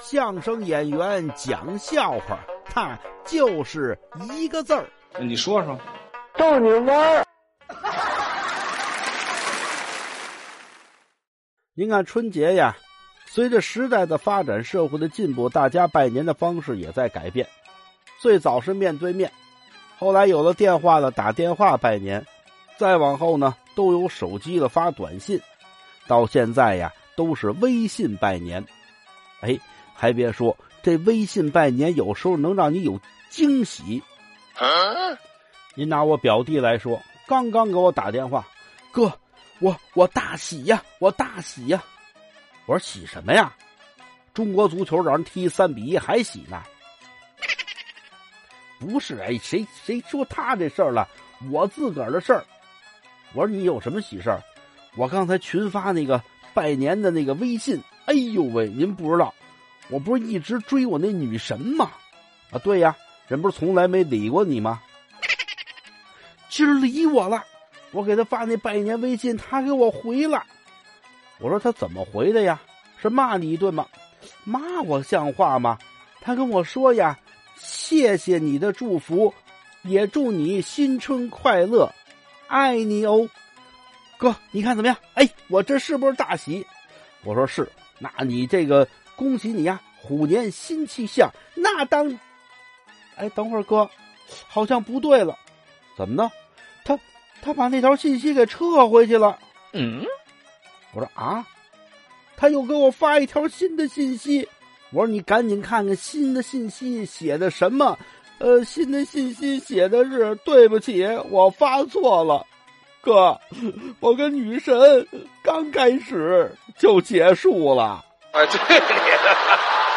相声演员讲笑话，他就是一个字儿。你说说，逗你玩儿。您看春节呀，随着时代的发展，社会的进步，大家拜年的方式也在改变。最早是面对面，后来有了电话了，打电话拜年，再往后呢，都有手机了，发短信，到现在呀，都是微信拜年。哎。还别说，这微信拜年有时候能让你有惊喜。您拿我表弟来说，刚刚给我打电话，哥，我我大喜呀，我大喜呀！我说喜什么呀？中国足球让人踢三比一还喜呢？不是，哎，谁谁说他这事儿了？我自个儿的事儿。我说你有什么喜事儿？我刚才群发那个拜年的那个微信，哎呦喂，您不知道。我不是一直追我那女神吗？啊，对呀，人不是从来没理过你吗？今儿理我了，我给他发那拜年微信，他给我回了。我说他怎么回的呀？是骂你一顿吗？骂我像话吗？他跟我说呀，谢谢你的祝福，也祝你新春快乐，爱你哦，哥，你看怎么样？哎，我这是不是大喜？我说是，那你这个。恭喜你呀，虎年新气象。那当，哎，等会儿哥，好像不对了，怎么呢？他他把那条信息给撤回去了。嗯，我说啊，他又给我发一条新的信息。我说你赶紧看看新的信息写的什么。呃，新的信息写的是对不起，我发错了，哥，我跟女神刚开始就结束了。哎，对。